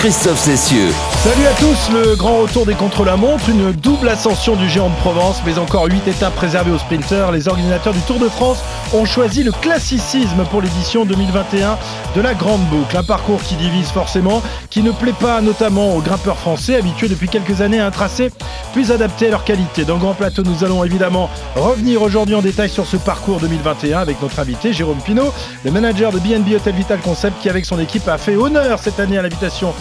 Christophe Cessieux. Salut à tous, le grand retour des contre-la-montre, une double ascension du géant de Provence, mais encore 8 étapes réservées aux sprinteurs. Les organisateurs du Tour de France ont choisi le classicisme pour l'édition 2021 de la Grande Boucle. Un parcours qui divise forcément, qui ne plaît pas notamment aux grimpeurs français, habitués depuis quelques années à un tracé plus adapté à leur qualité. Dans grand plateau, nous allons évidemment revenir aujourd'hui en détail sur ce parcours 2021 avec notre invité Jérôme Pinault, le manager de BNB Hotel Vital Concept qui avec son équipe a fait honneur cette année à l'invitation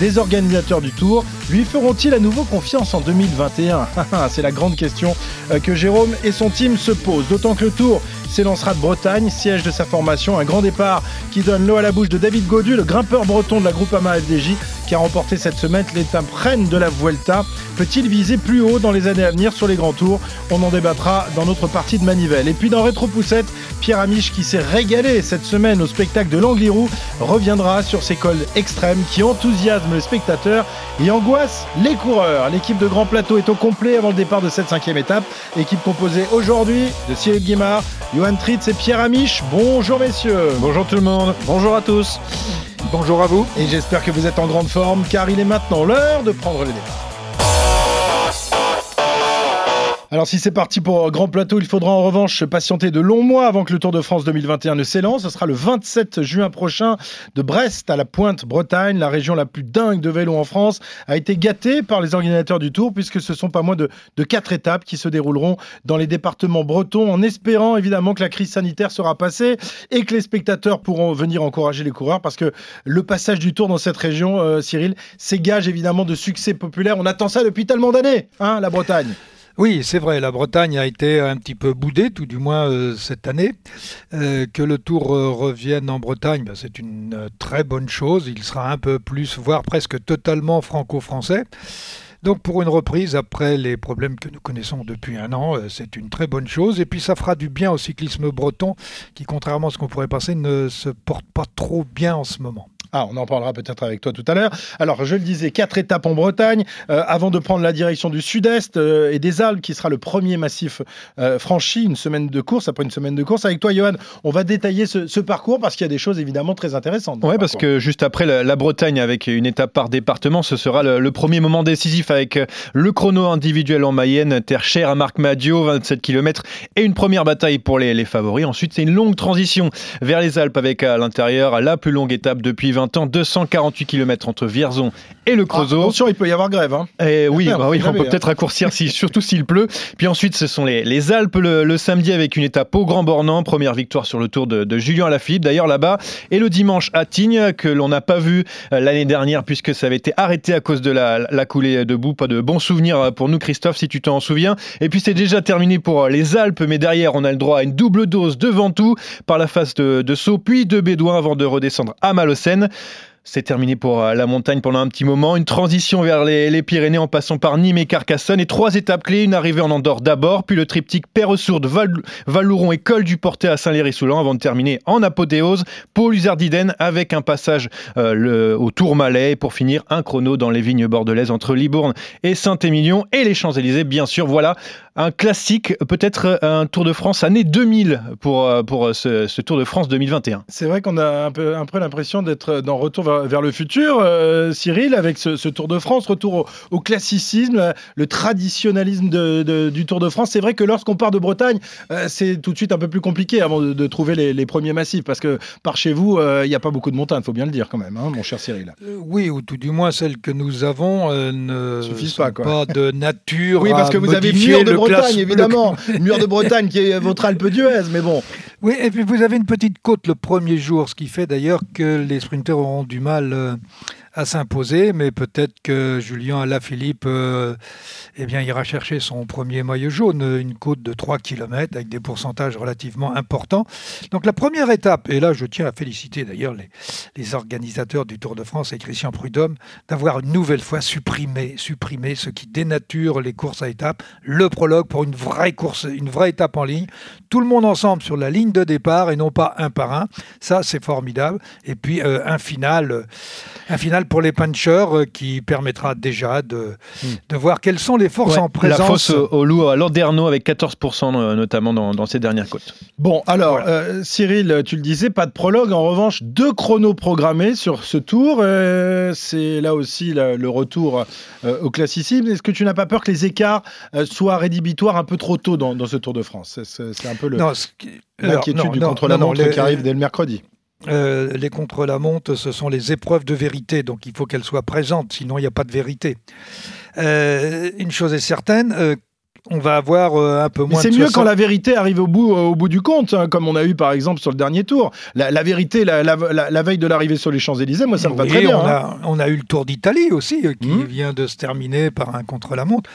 des organisateurs du Tour. Lui feront-ils à nouveau confiance en 2021 C'est la grande question euh, que Jérôme et son team se posent. D'autant que le Tour s'élancera de Bretagne, siège de sa formation. Un grand départ qui donne l'eau à la bouche de David Godu, le grimpeur breton de la Groupama FDJ, qui a remporté cette semaine l'étape reine de la Vuelta. Peut-il viser plus haut dans les années à venir sur les grands tours? On en débattra dans notre partie de Manivelle. Et puis dans Rétro Poussette, Pierre Amiche, qui s'est régalé cette semaine au spectacle de l'Anglirou, reviendra sur ces cols extrêmes qui enthousiasment les spectateurs et angoissent les coureurs. L'équipe de Grand Plateau est au complet avant le départ de cette cinquième étape. Équipe composée aujourd'hui de Cyril Guimard, Johan Tritz et Pierre Amiche. Bonjour messieurs. Bonjour tout le monde. Bonjour à tous. Bonjour à vous. Et j'espère que vous êtes en grande forme car il est maintenant l'heure de prendre le départ. Alors si c'est parti pour Grand Plateau, il faudra en revanche patienter de longs mois avant que le Tour de France 2021 ne s'élance. Ce sera le 27 juin prochain de Brest à la Pointe Bretagne, la région la plus dingue de vélo en France, a été gâtée par les organisateurs du Tour puisque ce sont pas moins de, quatre étapes qui se dérouleront dans les départements bretons en espérant évidemment que la crise sanitaire sera passée et que les spectateurs pourront venir encourager les coureurs parce que le passage du Tour dans cette région, euh, Cyril, c'est évidemment de succès populaire. On attend ça depuis tellement d'années, hein, la Bretagne. Oui, c'est vrai, la Bretagne a été un petit peu boudée, tout du moins euh, cette année. Euh, que le Tour euh, revienne en Bretagne, ben, c'est une très bonne chose. Il sera un peu plus, voire presque totalement franco-français. Donc pour une reprise, après les problèmes que nous connaissons depuis un an, c'est une très bonne chose. Et puis ça fera du bien au cyclisme breton, qui contrairement à ce qu'on pourrait penser, ne se porte pas trop bien en ce moment. Ah, on en parlera peut-être avec toi tout à l'heure. Alors, je le disais, quatre étapes en Bretagne, euh, avant de prendre la direction du sud-est euh, et des Alpes, qui sera le premier massif euh, franchi, une semaine de course, après une semaine de course. Avec toi, Johan, on va détailler ce, ce parcours parce qu'il y a des choses évidemment très intéressantes. le parce que juste après la, la Bretagne, avec une étape par département, ce sera le, le premier moment décisif avec le chrono individuel en Mayenne, terre chère à Marc Madio, 27 km, et une première bataille pour les, les favoris. Ensuite, c'est une longue transition vers les Alpes avec à l'intérieur la plus longue étape depuis 20 ans, 248 km entre Vierzon et le Ah, Creusot. attention, il peut y avoir grève. Hein. Eh oui, bah oui, on peut hein. peut-être raccourcir, si, surtout s'il pleut. Puis ensuite, ce sont les, les Alpes le, le samedi avec une étape au Grand Bornand, première victoire sur le tour de, de Julien Alaphilippe, d'ailleurs là-bas. Et le dimanche à Tignes, que l'on n'a pas vu euh, l'année dernière puisque ça avait été arrêté à cause de la, la coulée de boue. Pas de bons souvenirs euh, pour nous, Christophe, si tu t'en souviens. Et puis c'est déjà terminé pour euh, les Alpes, mais derrière, on a le droit à une double dose de Ventoux par la face de, de Sceaux, puis de Bédouin avant de redescendre à Malocène. C'est terminé pour euh, la montagne pendant un petit moment. Une transition vers les, Pyrénées en passant par Nîmes et Carcassonne. Et trois étapes clés. Une arrivée en Andorre d'abord, puis le triptyque Perresourde, Val, Valouron et Col du Portet à Saint-Léry-Soulan avant de terminer en apothéose. Paul Usardiden avec un passage euh, le- au. Et pour finir, un chrono dans les vignes bordelaises entre Libourne et Saint-Émilion et les Champs-Élysées. Bien sûr, voilà un classique, peut-être un Tour de France année 2000 pour, euh, pour euh, ce, ce Tour de France 2021. C'est vrai qu'on a un peu, un peu l'impression d'être dans Retour vers, vers le futur, euh, Cyril, avec ce, ce Tour de France, retour au, au classicisme, euh, le traditionnalisme de- de- du Tour de France. C'est vrai que lorsqu'on part de Bretagne, euh, c'est tout de suite un peu plus compliqué avant de, de trouver les, les premiers massifs, parce que par chez vous, euh, il n'y a pas beaucoup de montagnes, il faut bien le dire quand même, hein, mon cher Cyril. Euh, oui, ou tout du moins celles que nous avons euh, ne Suffisent pas, quoi. de nature Oui, parce à que vous avez modifier Mur de le Bretagne, évidemment. Mur de Bretagne qui est votre Alpe d'Huez, mais bon. Oui, et puis vous avez une petite côte le premier jour, ce qui fait d'ailleurs que les sprinteurs auront du mal euh, à s'imposer, mais peut-être que Julien Alaphilippe euh, eh bien, ira chercher son premier maillot jaune, une côte de 3 km avec des pourcentages relativement importants. Donc la première étape, et là je tiens à féliciter d'ailleurs les, organisateurs du Tour de France et Christian Prudhomme d'avoir une nouvelle fois supprimé, supprimé ce qui dénature les courses à étapes, le prologue pour une vraie course, une vraie étape en ligne, tout le monde ensemble sur la ligne de départ et non pas un par un. Ça c'est formidable. Et puis euh, un final, euh, un final pour les punchers euh, qui permettra déjà de, Hmm. de voir quelles sont les forces Ouais, en présence. La fosse au loup à Landerneau avec 14% euh, notamment dans, dans ces dernières côtes. Bon, alors, euh, Cyril, tu le disais, pas de prologue. En revanche, deux chronos programmés sur ce tour. Euh, c'est là aussi le retour euh, au classicisme. Est-ce que tu n'as pas peur que les écarts euh, soient rédhibitoires un peu trop tôt dans, dans ce Tour de France? C'est- un peu le- Non, l'inquiétude du contre-la-montre qui arrive dès le mercredi. Euh, les contre-la-montre, ce sont les épreuves de vérité, donc il faut qu'elles soient présentes, sinon il n'y a pas de vérité. Euh, une chose est certaine, euh, on va avoir euh, un peu Mais moins c'est mieux 60 quand la vérité arrive au bout, euh, au bout du compte, hein, comme on a eu par exemple sur le dernier tour. La, la vérité, la, la- la- la veille de l'arrivée sur les Champs-Élysées, moi ça me va Oui, très bien. On, hein. a, on a eu le Tour d'Italie aussi, euh, qui Mhm. vient de se terminer par un contre-la-montre.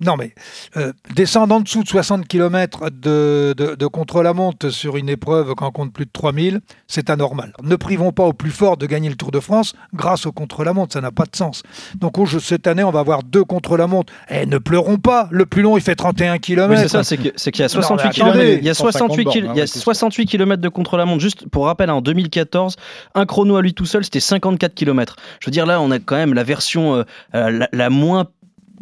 Non, mais euh, descendre en dessous de 60 km de, de, de contre-la-montre sur une épreuve quand on compte plus de 3000, c'est anormal. Ne privons pas au plus fort de gagner le Tour de France grâce au contre-la-montre, ça n'a pas de sens. Donc au jeu- cette année, on va avoir deux contre-la-montre. Et ne pleurons pas, le plus long, il fait 31 km. Oui, c'est ça, c'est qu'il y a Non, 68 mais km. attendez, Il y a 68 150 kil- bornes, il y a hein, ouais, c'est 68 km de contre-la-montre. Juste pour rappel, hein, en 2014, un chrono à lui tout seul, c'était 54 km. Je veux dire, là, on a quand même la version euh, euh, la, la moins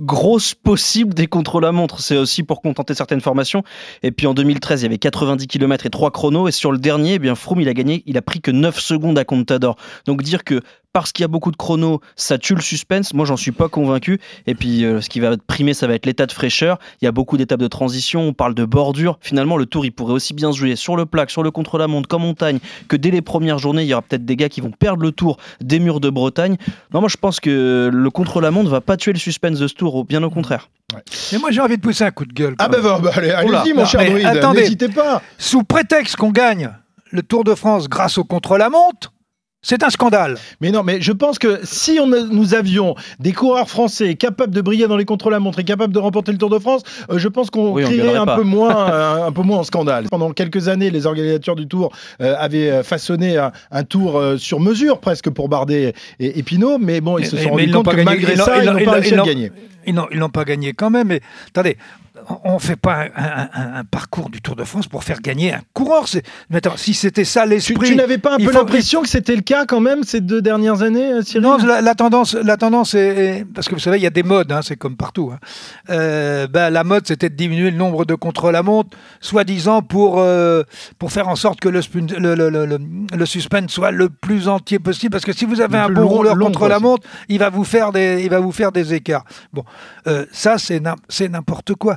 grosse possible des contre-la-montre. C'est aussi pour contenter certaines formations. Et puis en 2013, il y avait 90 km et 3 chronos. Et sur le dernier, eh bien Froome, il a gagné, il a pris que 9 secondes à Contador. Donc dire que parce qu'il y a beaucoup de chronos, ça tue le suspense, moi j'en suis pas convaincu. Et puis euh, ce qui va primer, ça va être l'état de fraîcheur. Il y a beaucoup d'étapes de transition, on parle de bordure. Finalement, le tour, il pourrait aussi bien se jouer sur le plaque, sur le contre-la-montre, qu'en montagne, que dès les premières journées, il y aura peut-être des gars qui vont perdre le tour des murs de Bretagne. Non, moi je pense que le contre-la-montre va pas tuer le suspense de ce tour, au- bien au contraire. Mais moi, j'ai envie de pousser un coup de gueule. Ah ben même. bah, allez, allez-y mon Non, cher druide, attendez. n'hésitez pas. Sous prétexte qu'on gagne le Tour de France grâce au contre-la-montre, c'est un scandale. Mais non, mais je pense que si on a- nous avions des coureurs français capables de briller dans les contre-la-montre et capables de remporter le Tour de France, euh, je pense qu'on Oui, gueulerait un pas. peu moins, euh, un peu moins en scandale. Pendant quelques années, les organisateurs du Tour euh, avaient façonné un, un Tour euh, sur mesure presque pour Bardet et, et Pinot, mais bon, ils se sont rendus compte pas que gagné. malgré ça, ils n'ont pas réussi ils à gagner. Ils n'ont pas gagné quand même. Mais attendez, on ne fait pas un, un- un parcours du Tour de France pour faire gagner un coureur. C'est- Mais attends, si c'était ça Tu, l'esprit. tu n'avais pas un peu l'impression que c'était le cas quand même ces deux dernières années, euh, Cyril Non, la, la tendance, la tendance est, est- parce que vous savez, il y a des modes, hein, c'est comme partout. hein. Euh, ben, la mode, c'était de diminuer le nombre de contre-la-montre, soi-disant pour euh, pour faire en sorte que le, suspense soit le plus entier possible. Parce que si vous avez un bon long- rouleur contre-la-montre, il va vous faire des, il va vous faire des écarts. Bon, euh, ça c'est n'importe quoi.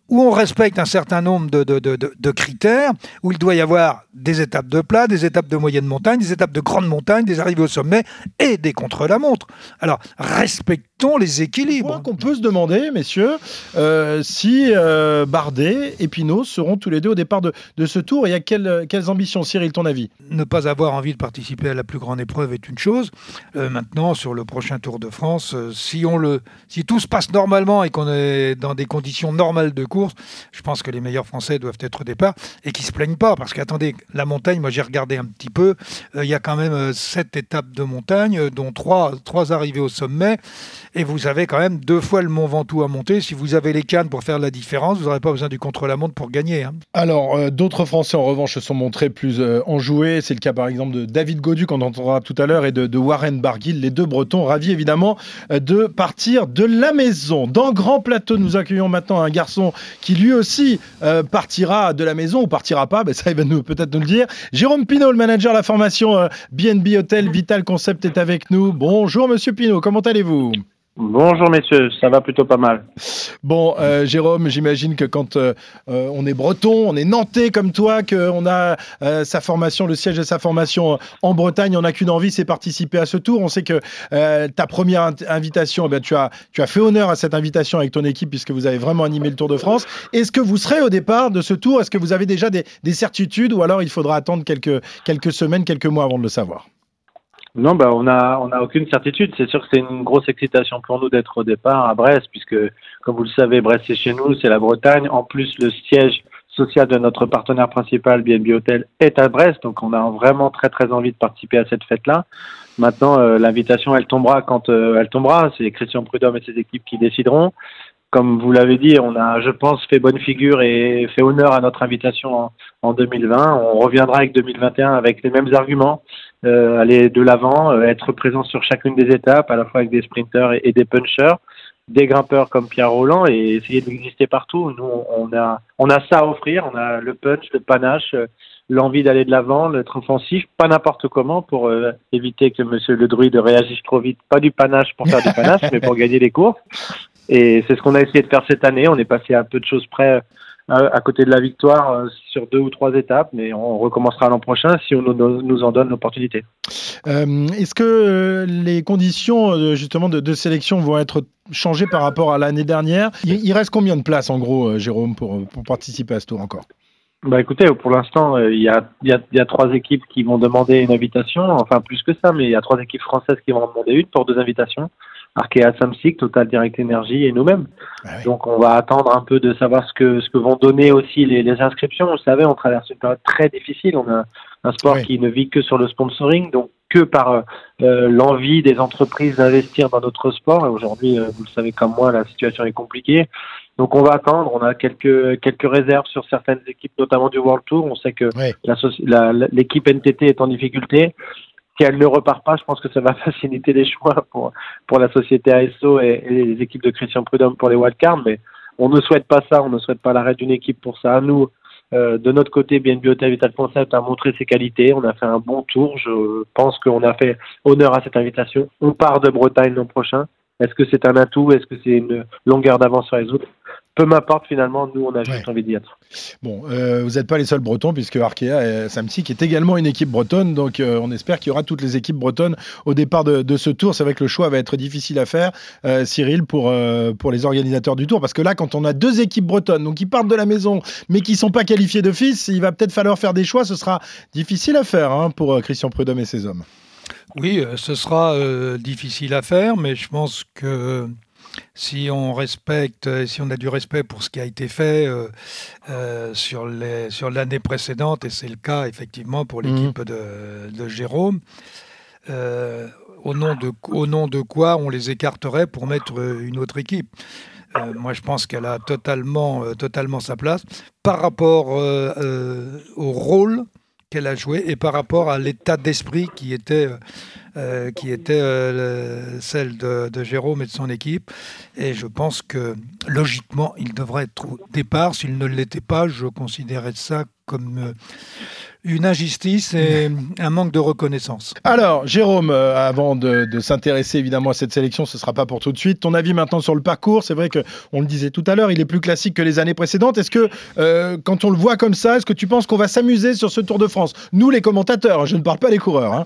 Où on respecte un certain nombre de, de, de- critères, où il doit y avoir des étapes de plat, des étapes de moyenne montagne, des étapes de grande montagne, des arrivées au sommet et des contre-la-montre. Alors, respectons les Je équilibres. crois qu'on peut se demander, messieurs, euh, si euh, Bardet et Pinot seront tous les deux au départ de, de ce tour et à quelles, quelles ambitions, Cyril, ton avis? Ne pas avoir envie de participer à la plus grande épreuve est une chose. Euh, maintenant, sur le prochain Tour de France, si, on le, si tout se passe normalement et qu'on est dans des conditions normales de course, je pense que les meilleurs Français doivent être au départ et ne se plaignent pas. Parce qu'attendez, la montagne, moi j'ai regardé un petit peu, euh, il y a quand même euh, sept étapes de montagne, euh, dont trois, trois arrivées au sommet. Et vous avez quand même deux fois le Mont Ventoux à monter. Si vous avez les cannes pour faire la différence, vous n'aurez pas besoin du contre-la-montre pour gagner. hein. Alors, d'autres Français, en revanche, se sont montrés plus enjoués. C'est le cas, par exemple, de David Godu, qu'on entendra tout à l'heure, et de, de Warren Barguil, les deux Bretons, ravis évidemment de partir de la maison. Dans Grand Plateau, nous accueillons maintenant un garçon qui lui aussi euh, partira de la maison, ou partira pas, ben, ça il va peut-être nous le dire. Jérôme Pinault, le manager de la formation euh, BNB Hotel Vital Concept, est avec nous. Bonjour, monsieur Pinault, comment allez-vous? Bonjour messieurs, ça va plutôt pas mal. Bon, euh, Jérôme, j'imagine que quand euh, euh, on est breton, on est nantais comme toi, qu'on a sa formation, le siège de sa formation en Bretagne, on n'a qu'une envie, c'est participer à ce tour. On sait que ta première invitation, eh bien, tu, as, tu as fait honneur à cette invitation avec ton équipe puisque vous avez vraiment animé le Tour de France. Est-ce que vous serez au départ de ce tour? Est-ce que vous avez déjà des, des certitudes ou alors il faudra attendre quelques, quelques semaines, quelques mois avant de le savoir? Non, bah on a on a aucune certitude. C'est sûr que c'est une grosse excitation pour nous d'être au départ à Brest, puisque comme vous le savez, Brest c'est chez nous, c'est la Bretagne. En plus, le siège social de notre partenaire principal, BNB Hotel, est à Brest, donc on a vraiment très très envie de participer à cette fête-là. Maintenant, euh, l'invitation, elle tombera quand euh, elle tombera. C'est Christian Prudhomme et ses équipes qui décideront. Comme vous l'avez dit, on a, je pense, fait bonne figure et fait honneur à notre invitation en, en 2020. On reviendra avec 2021 avec les mêmes arguments. Aller de l'avant, être présent sur chacune des étapes, à la fois avec des sprinters et, des punchers, des grimpeurs comme Pierre Roland et essayer d'exister partout. Nous, on a, on a ça à offrir, on a le punch, le panache, l'envie d'aller de l'avant, d'être offensif, pas n'importe comment pour euh, éviter que Monsieur le druide réagisse trop vite. Pas du panache pour faire du panache, mais pour gagner des courses. Et c'est ce qu'on a essayé de faire cette année. On est passé à peu de choses près euh, à côté de la victoire euh, sur deux ou trois étapes, mais on recommencera l'an prochain si on nous, en donne l'opportunité. Est-ce que les conditions justement de, sélection vont être changées par rapport à l'année dernière? Il, reste combien de places en gros, Jérôme, pour, pour participer à ce tour encore? Bah écoutez, pour l'instant, euh, il y, a, y, a, y, a, trois équipes qui vont demander une invitation, enfin plus que ça, mais il y a trois équipes françaises qui vont en demander une pour deux invitations. Arkea Samsic, Total Direct Energy et nous-mêmes. Ah Donc on va attendre un peu de savoir ce que, ce que vont donner aussi les, les inscriptions. Vous savez, on traverse une période très difficile. On a un sport qui ne vit que sur le sponsoring, donc que par euh, l'envie des entreprises d'investir dans notre sport. Et aujourd'hui, euh, vous le savez comme moi, la situation est compliquée. Donc on va attendre. On a quelques quelques réserves sur certaines équipes, notamment du World Tour. On sait que l'équipe NTT est en difficulté. Si elle ne repart pas, je pense que ça va faciliter les choix pour pour la société ASO et, les équipes de Christian Prudhomme pour les wildcards. Mais on ne souhaite pas ça. On ne souhaite pas l'arrêt d'une équipe pour ça. Nous, euh, de notre côté, BNB Hotel Vital Concept a montré ses qualités. On a fait un bon tour. Je pense qu'on a fait honneur à cette invitation. On part de Bretagne l'an prochain. Est-ce que c'est un atout? Est-ce que c'est une longueur d'avance sur les autres? Peu m'importe finalement, nous on a juste envie d'y être. Bon, euh, vous n'êtes pas les seuls Bretons puisque Arkea et Samsi qui est également une équipe bretonne, donc euh, on espère qu'il y aura toutes les équipes bretonnes au départ de, ce tour. C'est vrai que le choix va être difficile à faire, euh, Cyril, pour, pour les organisateurs du tour, parce que là, quand on a deux équipes bretonnes, donc qui partent de la maison, mais qui sont pas qualifiées d'office, il va peut-être falloir faire des choix. Ce sera difficile à faire hein, pour Christian Prudhomme et ses hommes. Oui, ce sera difficile à faire, mais je pense que si on respecte, si on a du respect pour ce qui a été fait euh, euh, sur l'année précédente, et c'est le cas effectivement pour l'équipe mhm. de, Jérôme, euh, au, nom de, au nom de quoi on les écarterait pour mettre une autre équipe? Moi, je pense qu'elle a totalement, totalement sa place par rapport au rôle qu'elle a joué et par rapport à l'état d'esprit qui était euh, qui était euh, celle de, Jérôme et de son équipe. Et je pense que logiquement, il devrait être au départ. S'il ne l'était pas, je considérais ça comme euh, une injustice et un manque de reconnaissance. Alors, Jérôme, avant de, s'intéresser évidemment à cette sélection, ce ne sera pas pour tout de suite. Ton avis maintenant sur le parcours, c'est vrai que on le disait tout à l'heure, il est plus classique que les années précédentes. Est-ce que, quand on le voit comme ça, est-ce que tu penses qu'on va s'amuser sur ce Tour de France? Nous, les commentateurs, je ne parle pas des coureurs. Hein.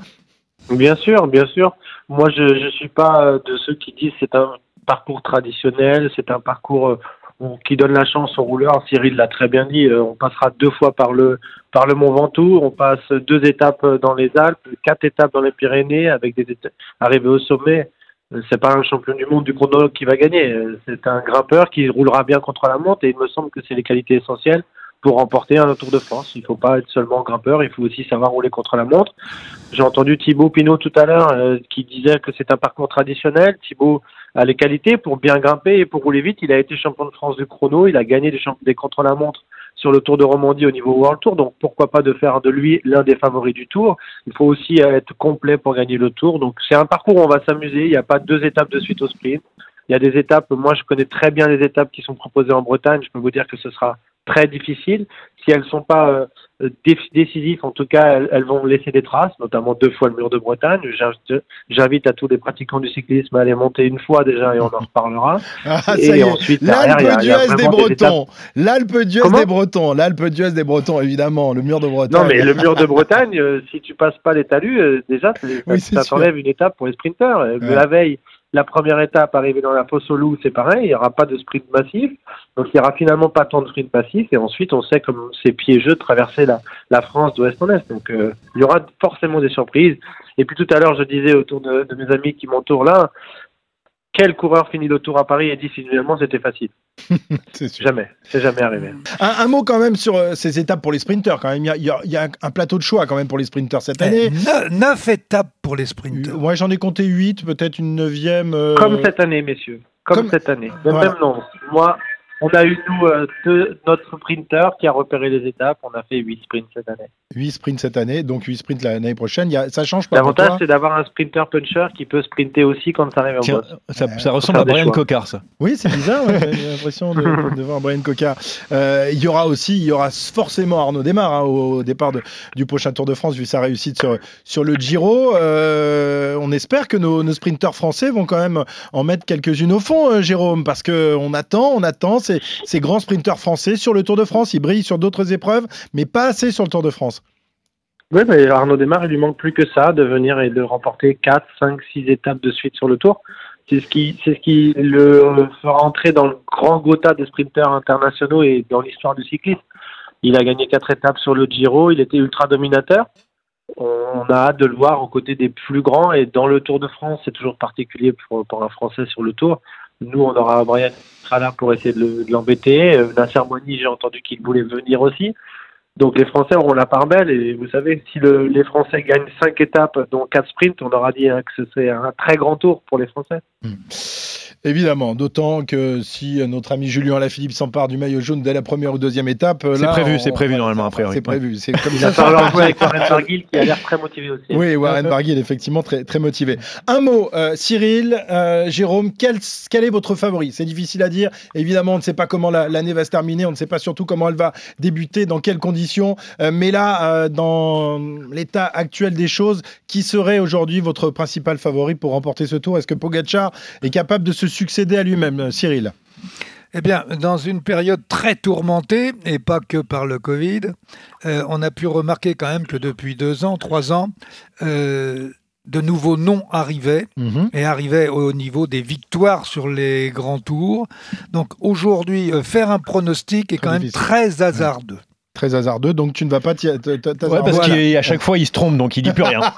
Bien sûr, bien sûr. Moi, je ne suis pas de ceux qui disent c'est un parcours traditionnel, c'est un parcours euh, qui donne la chance aux rouleurs. Cyril l'a très bien dit. Euh, on passera deux fois par le par le Mont Ventoux. On passe deux étapes dans les Alpes, quatre étapes dans les Pyrénées, avec des arrivées au sommet. Euh, c'est pas un champion du monde du chrono qui va gagner. C'est un grimpeur qui roulera bien contre la montre et il me semble que c'est les qualités essentielles pour remporter un Tour de France. Il ne faut pas être seulement grimpeur, il faut aussi savoir rouler contre la montre. J'ai entendu Thibaut Pinot tout à l'heure euh, qui disait que c'est un parcours traditionnel. Thibaut a les qualités pour bien grimper et pour rouler vite. Il a été champion de France du chrono, il a gagné des, des contre-la-montre sur le Tour de Romandie au niveau World Tour, donc pourquoi pas de faire de lui l'un des favoris du Tour. Il faut aussi être complet pour gagner le Tour. Donc c'est un parcours où on va s'amuser. Il n'y a pas deux étapes de suite au sprint. Il y a des étapes, moi je connais très bien les étapes qui sont proposées en Bretagne. Je peux vous dire que ce sera très difficiles. Si elles ne sont pas euh, décisives, en tout cas, elles, vont laisser des traces, notamment deux fois le mur de Bretagne. J'invite à tous les pratiquants du cyclisme à aller monter une fois déjà et on en reparlera. Ah, et ensuite, l'Alpe d'Huez des Bretons. L'Alpe d'Huez des Bretons. L'Alpe d'Huez des Bretons, évidemment. Le mur de Bretagne. Non, mais le mur de Bretagne, euh, si tu passes pas les talus, euh, déjà, ça, t'enlève une étape pour les sprinteurs. La veille, la première étape, arriver dans la fosse au loup, c'est pareil, il n'y aura pas de sprint massif, donc il n'y aura finalement pas tant de sprint massif, et ensuite on sait comme c'est piégeux de traverser la, France d'ouest en est, donc euh, il y aura forcément des surprises. Et puis tout à l'heure, je disais autour de mes amis qui m'entourent là, quel coureur finit le tour à Paris et dit finalement c'était facile Jamais, c'est jamais arrivé. Un, mot quand même sur euh, ces étapes pour les sprinteurs. Quand même, il y, a, un plateau de choix quand même pour les sprinteurs cette année. Neuf, étapes pour les sprinteurs. Moi, j'en ai compté huit, peut-être une neuvième. Euh, Comme cette année, messieurs. Comme, cette année. Même, non. Moi, on a eu, nous, euh, deux- notre sprinter qui a repéré les étapes. On a fait 8 sprints cette année. 8 sprints cette année, donc 8 sprints l'année prochaine. Il y a- ça change pas L'avantage, c'est d'avoir un sprinter puncher qui peut sprinter aussi quand ça arrive au Tiens, boss. ça, ça ressemble à Brian. Cocard, ça. Oui, c'est bizarre, ouais, j'ai l'impression de, de voir Brian Coca. Euh, il y aura aussi, il y aura forcément Arnaud Desmar hein, au départ de- du prochain Tour de France, vu sa réussite sur, sur le Giro. Euh, on espère que nos, nos sprinteurs français vont quand même en mettre quelques-unes au fond, euh, Jérôme, parce qu'on attend, on attend ces, grands sprinteurs français sur le Tour de France. Ils brillent sur d'autres épreuves, mais pas assez sur le Tour de France. Oui, mais Arnaud Desmar, il lui manque plus que ça, de venir et de remporter 4, 5, 6 étapes de suite sur le tour. C'est ce qui, c'est ce qui le fera entrer dans le grand gotha des sprinteurs internationaux et dans l'histoire du cyclisme. Il a gagné 4 étapes sur le Giro, il était ultra dominateur. On a hâte de le voir aux côtés des plus grands et dans le Tour de France, c'est toujours particulier pour un Français sur le Tour. Nous, on aura Brian qui là pour essayer de le- de l'embêter. Euh, Nasser Moini, j'ai entendu qu'il voulait venir aussi. Donc les Français auront la part belle et vous savez, si le- les Français gagnent 5 étapes, dont 4 sprints, on aura dit hein, que ce serait un très grand tour pour les Français. Évidemment, d'autant que si notre ami Julien Alaphilippe s'empare du maillot jaune dès la première ou deuxième étape, C'est prévu, on- c'est prévu normalement, a priori. C'est prévu, c'est comme Il ça. jouer avec Warren Barguil qui a l'air très motivé aussi. Oui, Warren Barguil est effectivement très, très motivé. Un mot, euh, Cyril, euh, Jérôme, quel, quel est votre favori? C'est difficile à dire. Évidemment, on ne sait pas comment la- l'année va se terminer, on ne sait pas surtout comment elle va débuter, dans quelles conditions. Euh, mais là, euh, dans l'état actuel des choses, qui serait aujourd'hui votre principal favori pour remporter ce tour? Est-ce que Pogacar est capable de se succéder à lui-même, euh, Cyril? Eh bien, dans une période très tourmentée, et pas que par le Covid, euh, on a pu remarquer quand même que depuis deux ans, trois ans, euh, de nouveaux noms arrivaient Mhm. et arrivaient au niveau des victoires sur les grands tours. Donc aujourd'hui, euh, faire un pronostic est Très quand même très hasardeux. Très hasardeux, donc tu ne vas pas t'y-. Ouais, parce Voilà. qu'à chaque fois, il se trompe, donc il dit plus rien.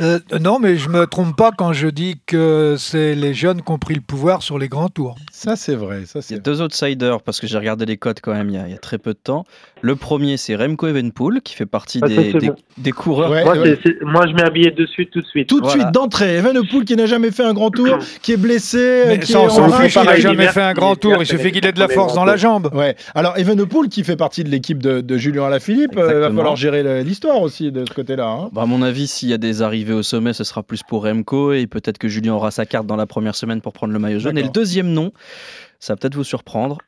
Euh, non, mais je me trompe pas quand je dis que c'est les jeunes qui ont pris le pouvoir sur les grands tours. Ça, c'est vrai. Ça, Il y a deux outsiders parce que j'ai regardé les codes quand même il y, a, il y a très peu de temps. Le premier, c'est Remco Evenpool qui fait partie Ah, des, des, bon. des coureurs. Ouais, Moi, ouais. je mets un billet dessus tout de suite. Tout de Voilà. suite, d'entrée, Evenepoel qui n'a jamais fait un grand tour, qui est blessé, Mais qui ça, est on s'en en fiche, rage. il n'a jamais fait un grand tour. Il suffit qu'il ait de la force dans la jambe. Ouais. Alors Evenepoel qui fait partie de l'équipe de, de Julien Alaphilippe, euh, il va Exactement. falloir gérer l'histoire aussi de ce côté-là. hein. Bah, à mon avis, s'il y a des arrivées au sommet, ce sera plus pour Remco et peut-être que Julien aura sa carte dans la première semaine pour prendre le maillot jaune. Et le deuxième nom, ça va peut-être vous surprendre,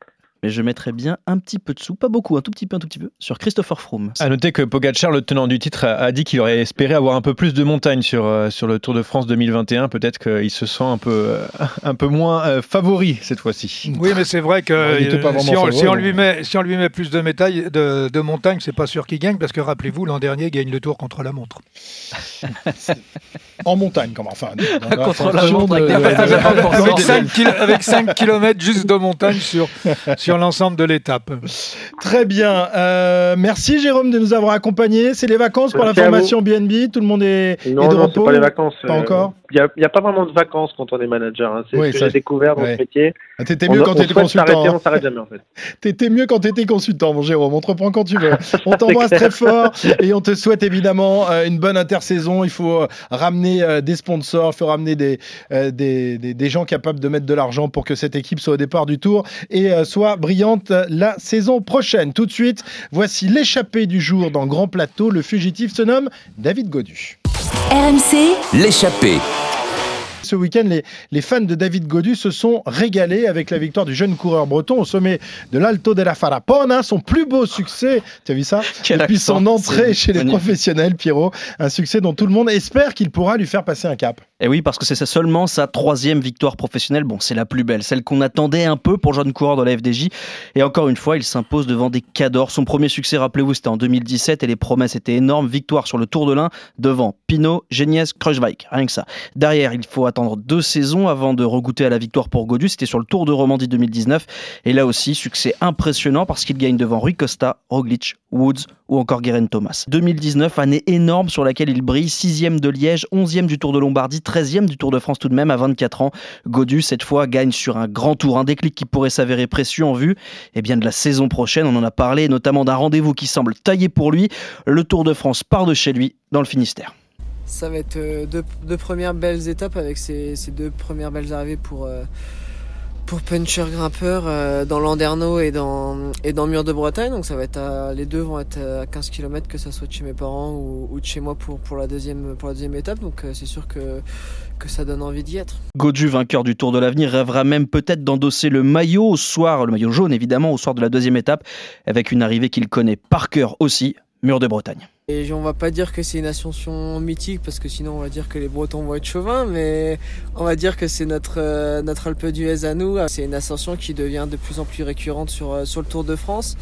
mais je mettrais bien un petit peu de sous, pas beaucoup, un tout petit peu, un tout petit peu, sur Christopher Froome. À noter que Pogacar, le tenant du titre, a, a dit qu'il aurait espéré avoir un peu plus de montagne sur, euh, sur le Tour de France 2021. Peut-être qu'il se sent un peu, euh, un peu moins euh, favori cette fois-ci. Oui, mais c'est vrai que vraiment si, on, favori, si on non. lui met, si on lui met plus de, métailles, de, de montagne, c'est pas sûr qu'il gagne, parce que rappelez-vous, l'an dernier, il gagne le tour contre la montre. En montagne, comment enfin. Contre la montre avec de- des de- patates de- à 20%. avec 5, avec 5 km juste de montagne sur, sur l'ensemble de l'étape. Très bien. Euh, merci Jérôme de nous avoir accompagnés. C'est les vacances pour la formation BNB. Tout le monde est, de non, repos. pas les vacances. Pas encore Il n'y a, a pas vraiment de vacances quand on est manager. hein. C'est Oui, ce que j'ai découvert dans ouais. ce métier. Ah, T'étais mieux quand t'étais consultant. on hein. s'arrête jamais en fait. T'étais mieux quand t'étais consultant, mon Jérôme. On te reprend quand tu veux. On t'embrasse très fort et on te souhaite évidemment euh, une bonne intersaison. Il faut euh, ramener euh, des sponsors, il faut ramener des, des, des- des gens capables de mettre de l'argent pour que cette équipe soit au départ du tour et soit brillante la saison prochaine. Tout de suite, voici l'échappée du jour dans Grand Plateau. Le fugitif se nomme David Godu. RMC, L'échappée. Ce week-end, les, les fans de David Godu se sont régalés avec la victoire du jeune coureur breton au sommet de l'Alto de la Farapona, son plus beau succès. Tu as vu ça Quel Depuis accent, son entrée chez les magnifique. professionnels, Pierrot. Un succès dont tout le monde espère qu'il pourra lui faire passer un cap. Et oui, parce que c'est seulement sa troisième victoire professionnelle. Bon, c'est la plus belle, celle qu'on attendait un peu pour jeune coureur de la FDJ. Et encore une fois, il s'impose devant des cadors. Son premier succès, rappelez-vous, c'était en 2017 et les promesses étaient énormes. Victoire sur le Tour de l'Ain devant Pinot, Geniez, Kruijswijk. Rien que ça. Derrière, il faut attendre deux saisons avant de regoûter à la victoire pour Godu. C'était sur le Tour de Romandie 2019. Et là aussi, succès impressionnant parce qu'il gagne devant Rui Costa, Roglic, Woods ou encore Guerin Thomas. 2019, année énorme sur laquelle il brille. Sixième de Liège, onzième du Tour de Lombardie, 13e du Tour de France tout de même à 24 ans. Godu, cette fois, gagne sur un grand tour, un déclic qui pourrait s'avérer précieux en vue eh bien, de la saison prochaine. On en a parlé, notamment d'un rendez-vous qui semble taillé pour lui. Le Tour de France part de chez lui, dans le Finistère. Ça va être euh, deux, premières belles étapes avec ces, ces deux premières belles arrivées pour, euh, pour puncher grimpeur euh, dans Landerneau et dans et dans Mur de Bretagne. Donc ça va être les deux vont être à 15 km que ça soit de chez mes parents ou, de chez moi pour pour la deuxième pour la deuxième étape. Donc euh, c'est sûr que que ça donne envie d'y être. Godu, vainqueur du Tour de l'Avenir, rêvera même peut-être d'endosser le maillot au soir, le maillot jaune évidemment, au soir de la deuxième étape, avec une arrivée qu'il connaît par cœur aussi, Mur de Bretagne. Et on va pas dire que c'est une ascension mythique parce que sinon on va dire que les Bretons vont être chauvins, mais on va dire que c'est notre euh, notre Alpe d'Huez à nous. C'est une ascension qui devient de plus en plus récurrente sur euh, sur le Tour de France.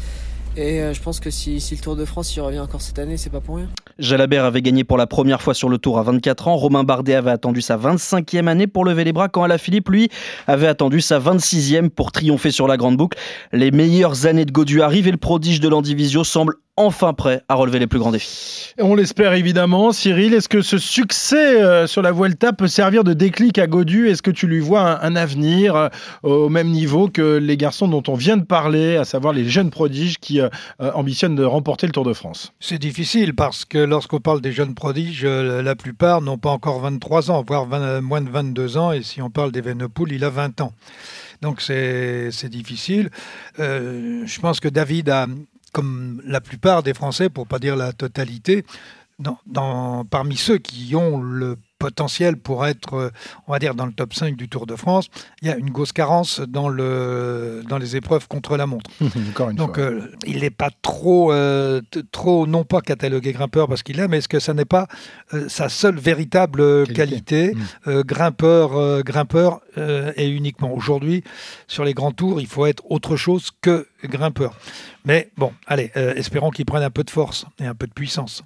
Et euh, je pense que si, si, le Tour de France y revient encore cette année, c'est pas pour rien. Jalabert avait gagné pour la première fois sur le Tour à 24 ans. Romain Bardet avait attendu sa 25e année pour lever les bras, quand Alaphilippe, lui, avait attendu sa 26e pour triompher sur la grande boucle. Les meilleures années de Godu arrivent et le prodige de l'Andivisio semble enfin prêt à relever les plus grands défis. On l'espère évidemment. Cyril, est-ce que ce succès euh, sur la Vuelta peut servir de déclic à Godu? Est-ce que tu lui vois un, avenir euh, au même niveau que les garçons dont on vient de parler, à savoir les jeunes prodiges qui euh, ambitionnent de remporter le Tour de France? C'est difficile parce que lorsqu'on parle des jeunes prodiges, la plupart n'ont pas encore 23 ans, voire moins de 22 ans. Et si on parle d'Evenepoel, il a 20 ans. Donc c'est difficile. je pense que David a, comme la plupart des Français, pour pas dire la totalité, dans, parmi ceux qui ont le potentiel pour être, euh, on va dire, dans le top 5 du Tour de France, il y a une grosse carence dans, le, dans les épreuves contre la montre. Donc euh, il n'est pas trop, euh, trop, non pas catalogué grimpeur parce qu'il est, mais est-ce que ça n'est pas sa seule véritable qualité, mm. grimpeur, grimpeur et uniquement. Aujourd'hui, sur les grands tours, il faut être autre chose que grimpeur. Mais bon, allez, euh, espérons qu'il prenne un peu de force et un peu de puissance.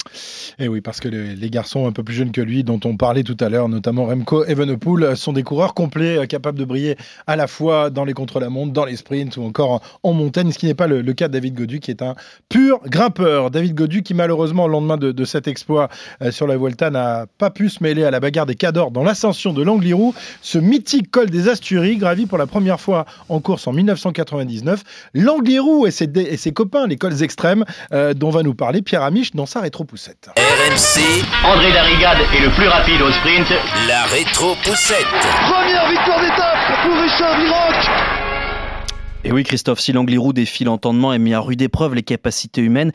Et eh oui, parce que les, garçons un peu plus jeunes que lui, dont on parlait tout à l'heure, notamment Remco Evenepoel, sont des coureurs complets, euh, capables de briller à la fois dans les contre-la-montre, dans les sprints ou encore en, montagne, ce qui n'est pas le, cas de David Godu, qui est un pur grimpeur. David Godu, qui malheureusement, au lendemain de, cet exploit euh, sur la Vuelta, n'a pas pu se mêler à la bagarre des Cadors dans l'ascension de l'Angliru, ce mythique col des Asturies, gravi pour la première fois en course en 1999. L'Angliru et ses, et ses copains, les cols extrêmes, euh, dont va nous parler Pierre Amiche dans sa rétro-poussette. RMC. André Darrigade est le plus rapide au sprint. La rétro-poussette. Première victoire d'étape pour Richard Viroc. Et oui, Christophe, si l'Angliru défile entendement et met à rude épreuve les capacités humaines,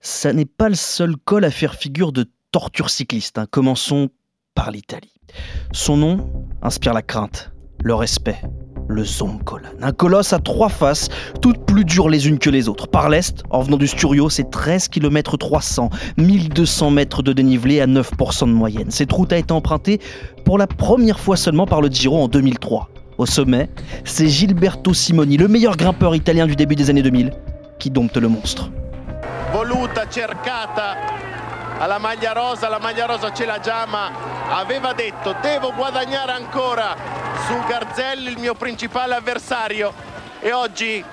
ça n'est pas le seul col à faire figure de torture cycliste. Hein. Commençons par l'Italie. Son nom inspire la crainte, le respect, le Zoncolan. Un colosse à trois faces, toutes plus dures les unes que les autres. Par l'est, en venant du Sturio, c'est 13 km 300, 1200 mètres de dénivelé à 9% de moyenne. Cette route a été empruntée pour la première fois seulement par le Giro en 2003. Au sommet, c'est Gilberto Simoni, le meilleur grimpeur italien du début des années 2000, qui dompte le monstre. Voluta, cercata, alla maglia rosa, la maglia rosa ce ma aveva detto devo guadagnare ancora su Garzelli, il mio principale avversario, e oggi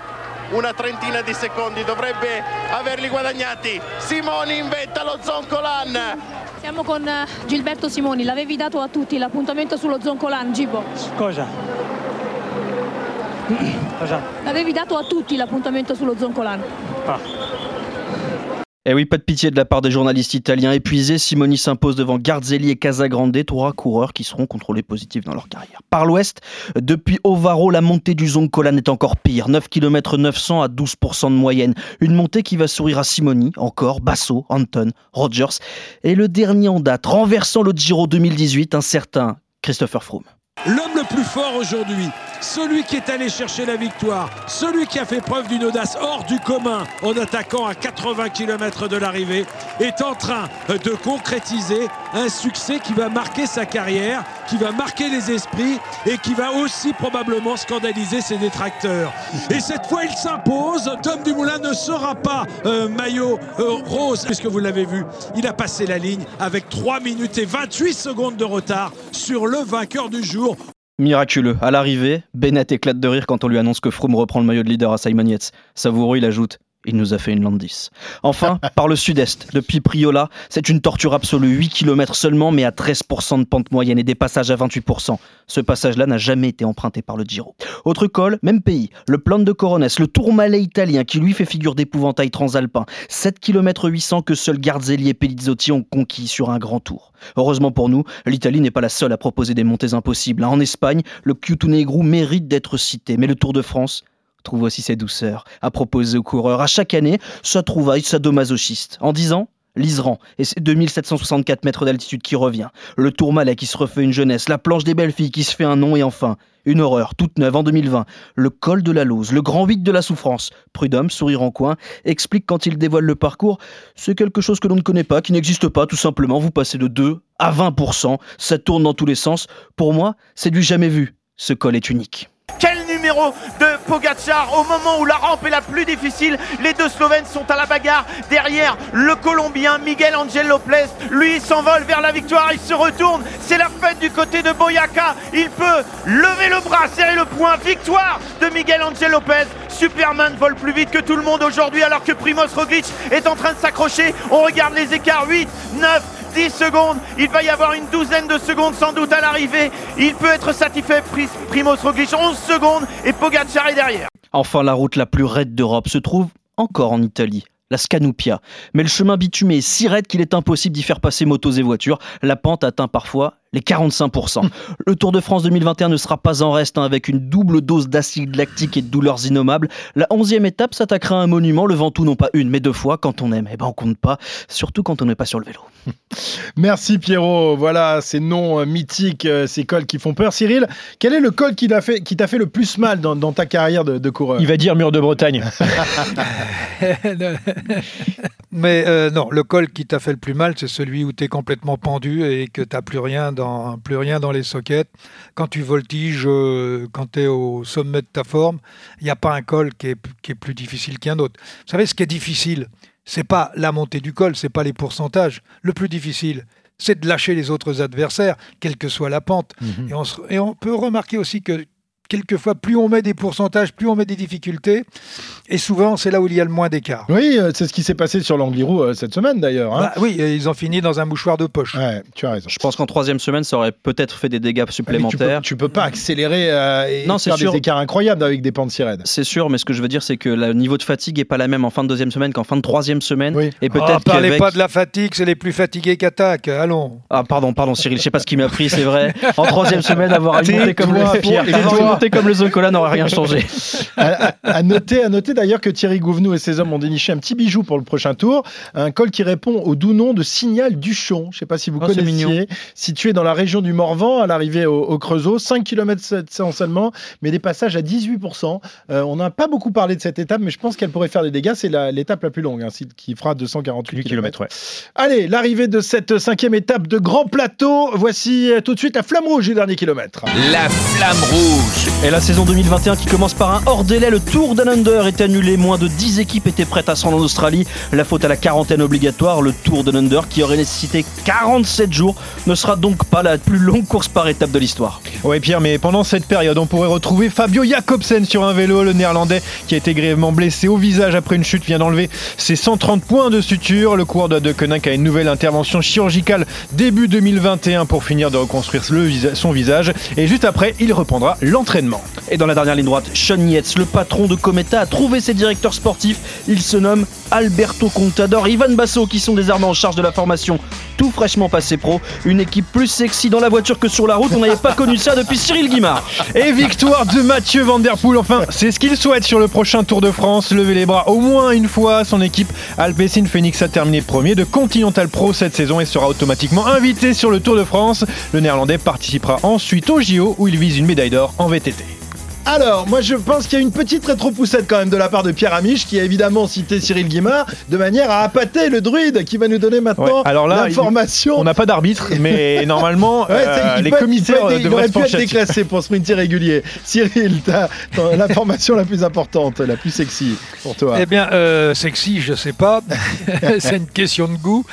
una trentina di secondi dovrebbe averli guadagnati. Simoni inventa lo Zoncolan. Siamo con eh, Gilberto Simoni, l'avevi dato a tutti l'appuntamento sullo Zoncolan, Gibo? Cosa? Cosa? L'avevi dato a tutti l'appuntamento sullo Zoncolan? Ah. Eh oui, pas de pitié de la part des journalistes italiens épuisés. Simoni s'impose devant Garzelli et Casagrande, trois coureurs qui seront contrôlés positifs dans leur carrière. Par l'ouest, depuis Ovaro, la montée du Zoncolan est encore pire. 9 km 900 à 12% de moyenne. Une montée qui va sourire à Simoni, encore, Basso, Anton, Rogers. Et le dernier en date, renversant le Giro 2018, un certain Christopher Froome. L'homme le plus fort aujourd'hui, celui qui est allé chercher la victoire, celui qui a fait preuve d'une audace hors du commun en attaquant à 80 km de l'arrivée, est en train de concrétiser un succès qui va marquer sa carrière, qui va marquer les esprits et qui va aussi probablement scandaliser ses détracteurs. Et cette fois, il s'impose. Tom Dumoulin ne sera pas euh, maillot euh, rose, puisque vous l'avez vu, il a passé la ligne avec 3 minutes et 28 secondes de retard sur le vainqueur du jour. Miraculeux. À l'arrivée, Bennett éclate de rire quand on lui annonce que Froome reprend le maillot de leader à Simon Yates. Savoureux, il ajoute il nous a fait une Landis. Enfin, par le sud-est, depuis Priola, c'est une torture absolue, 8 km seulement, mais à 13% de pente moyenne et des passages à 28%. Ce passage-là n'a jamais été emprunté par le Giro. Autre col, même pays, le plan de Coronès, le Tourmalet italien qui lui fait figure d'épouvantail transalpin, 7 km 800 que seuls Garzelli et Pelizzotti ont conquis sur un grand tour. Heureusement pour nous, l'Italie n'est pas la seule à proposer des montées impossibles. En Espagne, le Cutu Negru mérite d'être cité, mais le Tour de France, trouve aussi ses douceurs à proposer aux coureurs à chaque année sa trouvaille sadomasochiste. En 10 ans, l'Isran et ses 2764 mètres d'altitude qui revient, le Tourmalet qui se refait une jeunesse, la planche des belles filles qui se fait un nom et enfin, une horreur toute neuve en 2020, le col de la Lose, le grand 8 de la souffrance. Prud'homme, sourire en coin, explique quand il dévoile le parcours, c'est quelque chose que l'on ne connaît pas, qui n'existe pas tout simplement, vous passez de 2 à 20%, ça tourne dans tous les sens. Pour moi, c'est du jamais vu. Ce col est unique. Quel numéro de Au moment où la rampe est la plus difficile. Les deux Slovènes sont à la bagarre. Derrière, le Colombien Miguel Angel Lopez. Lui s'envole vers la victoire. Il se retourne. C'est la fête du côté de Boyaka. Il peut lever le bras, serrer le poing. Victoire de Miguel Angel Lopez. Superman vole plus vite que tout le monde aujourd'hui alors que Primoz Roglic est en train de s'accrocher. On regarde les écarts. 8, 9, 10 secondes. Il va y avoir une douzaine de secondes sans doute à l'arrivée. Il peut être satisfait. Primoz Roglic 11 secondes et Pogacar est derrière. Enfin, la route la plus raide d'Europe se trouve encore en Italie la Scanupia. Mais le chemin bitumé est si raide qu'il est impossible d'y faire passer motos et voitures. La pente atteint parfois les 45%. Le Tour de France 2021 ne sera pas en reste hein, avec une double dose d'acide lactique et de douleurs innommables. La onzième étape s'attaquera à un monument, le Ventoux non pas une mais deux fois quand on aime. Eh ben on compte pas, surtout quand on n'est pas sur le vélo. Merci Pierrot. Voilà ces noms euh, mythiques, euh, ces cols qui font peur. Cyril, quel est le col qui t'a fait, qui fait le plus mal dans, ta carrière de, coureur? Il va dire mur de Bretagne. mais euh, non, le col qui t'a fait le plus mal, c'est celui où tu es complètement pendu et que tu n'as plus rien dans, plus rien dans les sockets. Quand tu voltiges, euh, quand tu es au sommet de ta forme, il n'y a pas un col qui est, qui est plus difficile qu'un autre. Vous savez, ce qui est difficile, c'est pas la montée du col, c'est pas les pourcentages. Le plus difficile, c'est de lâcher les autres adversaires, quelle que soit la pente. Mhm. et on peut remarquer aussi que quelquefois, plus on met des pourcentages, plus on met des difficultés. Et souvent, c'est là où il y a le moins d'écart. Oui, euh, c'est ce qui s'est passé sur l'Angliru euh, cette semaine d'ailleurs. Hein. Bah oui, ils ont fini dans un mouchoir de poche. Ouais, tu as raison. Je pense qu'en troisième semaine, ça aurait peut-être fait des dégâts supplémentaires. tu, peux, peux pas accélérer euh, et non, faire des écarts incroyables avec des pentes sirènes. C'est sûr, mais ce que je veux dire, c'est que le niveau de fatigue est pas la même en fin de deuxième semaine qu'en fin de troisième semaine. Oui. Et peut-être. Oh, parlez pas de la fatigue, c'est les plus fatigués qui attaquent. Allons. Ah pardon, pardon, Cyril, je sais pas ce qui m'a pris, c'est vrai. En troisième semaine, avoir une montée comme le, comme le Zocola n'aurait rien changé. à, noter, à noter d'ailleurs que Thierry Gouvenou et ses hommes ont déniché un petit bijou pour le prochain tour, un col qui répond au doux nom de Signal Duchon. Je ne sais pas si vous oh, connaissez, situé dans la région du Morvan, à l'arrivée au, Creusot, 5 km seulement, mais des passages à 18%. Euh, on n'a pas beaucoup parlé de cette étape, mais je pense qu'elle pourrait faire des dégâts. C'est l'étape la, plus longue, hein, qui fera 248 km. Ouais. Allez, l'arrivée de cette cinquième étape de Grand Plateau. Voici euh, tout de suite la flamme rouge du dernier kilomètre. La flamme rouge. Et la saison 2020 qui commence par un hors délai. Le Tour d'un Under est annulé. Moins de 10 équipes étaient prêtes à se rendre en Australie. La faute à la quarantaine obligatoire. Le Tour d'un Under qui aurait nécessité 47 jours ne sera donc pas la plus longue course par étape de l'histoire. Oui Pierre, mais pendant cette période, on pourrait retrouver Fabio Jacobsen sur un vélo. Le néerlandais qui a été grièvement blessé au visage après une chute vient d'enlever ses 130 points de suture. Le coureur de Koenig a une nouvelle intervention chirurgicale début 2021 pour finir de reconstruire son visage. Et juste après, il reprendra l'entraînement. Et dans la dernière ligne droite, Sean Yates, le patron de Cometa, a trouvé ses directeurs sportifs. Il se nomme Alberto Contador, Ivan Basso, qui sont désormais en charge de la formation, tout fraîchement passé pro. Une équipe plus sexy dans la voiture que sur la route. On n'avait pas connu ça depuis Cyril Guimard. Et victoire de Mathieu Van Poel. Enfin, c'est ce qu'il souhaite sur le prochain Tour de France. Lever les bras au moins une fois. Son équipe Alpecin Phoenix a terminé premier de Continental Pro cette saison et sera automatiquement invité sur le Tour de France. Le néerlandais participera ensuite au JO où il vise une médaille d'or en VTT. Alors, moi je pense qu'il y a une petite rétro-poussette quand même de la part de Pierre Amiche qui a évidemment cité Cyril Guimard de manière à appâter le druide qui va nous donner maintenant l'information. On n'a pas d'arbitre, mais normalement euh, les commissaires il, devraient pu être déclassé pour sprinter régulier. Cyril, t'as l'information la plus importante, la plus sexy pour toi. Eh bien, euh, sexy, je sais pas. C'est une question de goût.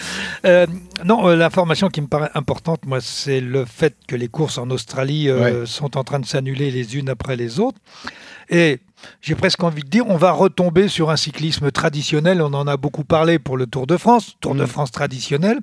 Euh, non, l'information qui me paraît importante, moi, c'est le fait que les courses en Australie sont en train de s'annuler les unes après les autres. Et j'ai presque envie de dire, on va retomber sur un cyclisme traditionnel. On en a beaucoup parlé pour le Tour de France, Tour de France traditionnel.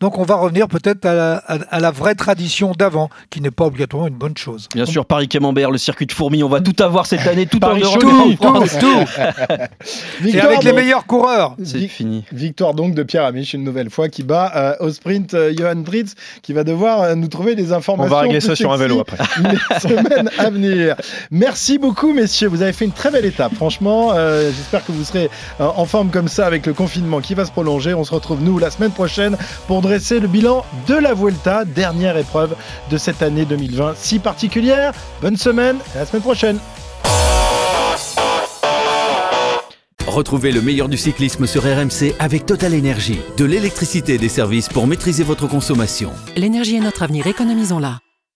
Donc on va revenir peut-être à, la- à- à la vraie tradition d'avant, qui n'est pas obligatoirement une bonne chose. Bien sûr, Paris-Camembert, le circuit de fourmis, on va tout avoir cette année, tout en Paris Europe, Chauny, en France. Et avec les meilleurs coureurs. C'est fini. Victoire donc de Pierre Amiche une nouvelle fois qui bat euh, au sprint euh, Johan Dritz qui va devoir euh, nous trouver des informations. On va régler ça sur un vélo après. Les semaines à venir. Merci beaucoup messieurs, vous avez fait une très belle étape. Franchement, euh, j'espère que vous serez euh, en forme comme ça avec le confinement qui va se prolonger. On se retrouve nous la semaine prochaine pour dresser le bilan de la Vuelta, dernière épreuve de cette année 2020 si particulière. Bonne semaine et à la semaine prochaine. Retrouvez le meilleur du cyclisme sur RMC avec Total Énergie. De l'électricité et des services pour maîtriser votre consommation. L'énergie est notre avenir, économisons-la.